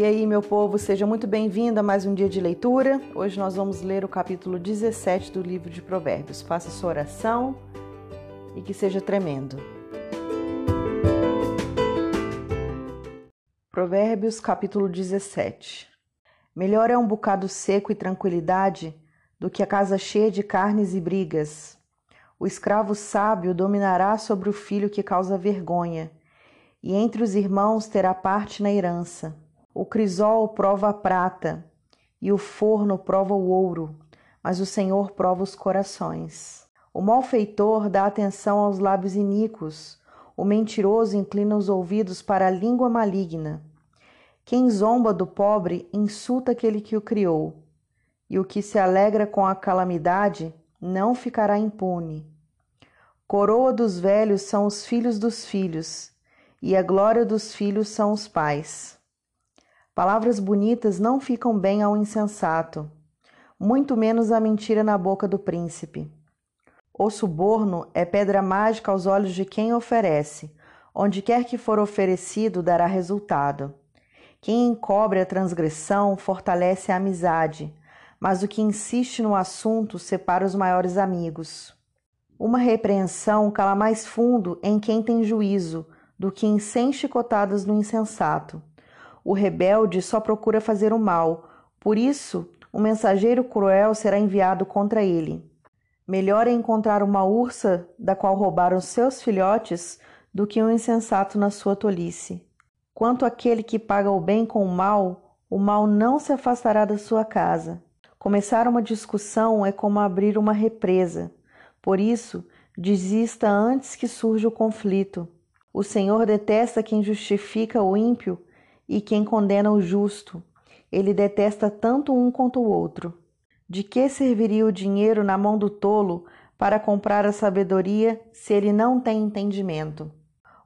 E aí, meu povo, seja muito bem-vindo a mais um dia de leitura. Hoje nós vamos ler o capítulo 17 do livro de Provérbios. Faça sua oração e que seja tremendo. Provérbios, capítulo 17. Melhor é um bocado seco e tranquilidade do que a casa cheia de carnes e brigas. O escravo sábio dominará sobre o filho que causa vergonha, e entre os irmãos terá parte na herança. O crisol prova a prata e o forno prova o ouro, mas o Senhor prova os corações. O malfeitor dá atenção aos lábios iníquos, o mentiroso inclina os ouvidos para a língua maligna. Quem zomba do pobre insulta aquele que o criou, e o que se alegra com a calamidade não ficará impune. Coroa dos velhos são os filhos dos filhos, e a glória dos filhos são os pais. Palavras bonitas não ficam bem ao insensato, muito menos a mentira na boca do príncipe. O suborno é pedra mágica aos olhos de quem oferece, onde quer que for oferecido dará resultado. Quem encobre a transgressão fortalece a amizade, mas o que insiste no assunto separa os maiores amigos. Uma repreensão cala mais fundo em quem tem juízo do que em cem chicotadas no insensato. O rebelde só procura fazer o mal, por isso um mensageiro cruel será enviado contra ele. Melhor é encontrar uma ursa da qual roubaram seus filhotes do que um insensato na sua tolice. Quanto àquele que paga o bem com o mal, o mal não se afastará da sua casa. Começar uma discussão é como abrir uma represa. Por isso, desista antes que surja o conflito. O Senhor detesta quem justifica o ímpio e quem condena o justo. Ele detesta tanto um quanto o outro. De que serviria o dinheiro na mão do tolo para comprar a sabedoria se ele não tem entendimento?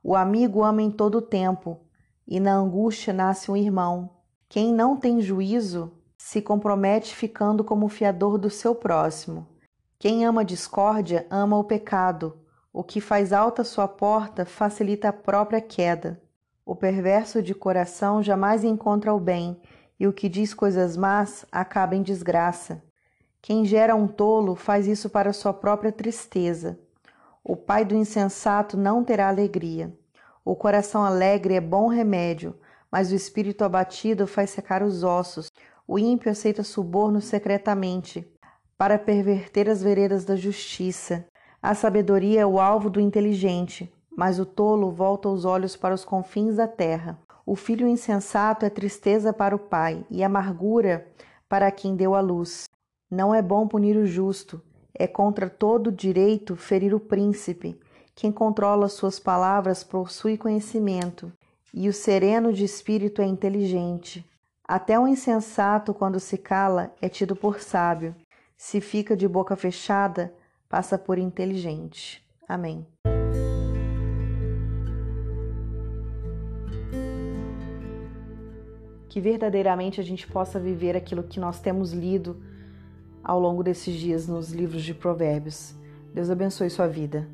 O amigo ama em todo o tempo, e na angústia nasce um irmão. Quem não tem juízo se compromete ficando como fiador do seu próximo. Quem ama a discórdia ama o pecado. O que faz alta sua porta facilita a própria queda. O perverso de coração jamais encontra o bem, e o que diz coisas más acaba em desgraça. Quem gera um tolo faz isso para sua própria tristeza. O pai do insensato não terá alegria. O coração alegre é bom remédio, mas o espírito abatido faz secar os ossos. O ímpio aceita suborno secretamente, para perverter as veredas da justiça. A sabedoria é o alvo do inteligente, mas o tolo volta os olhos para os confins da terra. O filho insensato é tristeza para o pai e amargura para quem deu a luz. Não é bom punir o justo, é contra todo direito ferir o príncipe. Quem controla suas palavras possui conhecimento, e o sereno de espírito é inteligente. Até o insensato, quando se cala, é tido por sábio. Se fica de boca fechada, passa por inteligente. Amém. Que verdadeiramente a gente possa viver aquilo que nós temos lido ao longo desses dias nos livros de Provérbios. Deus abençoe sua vida.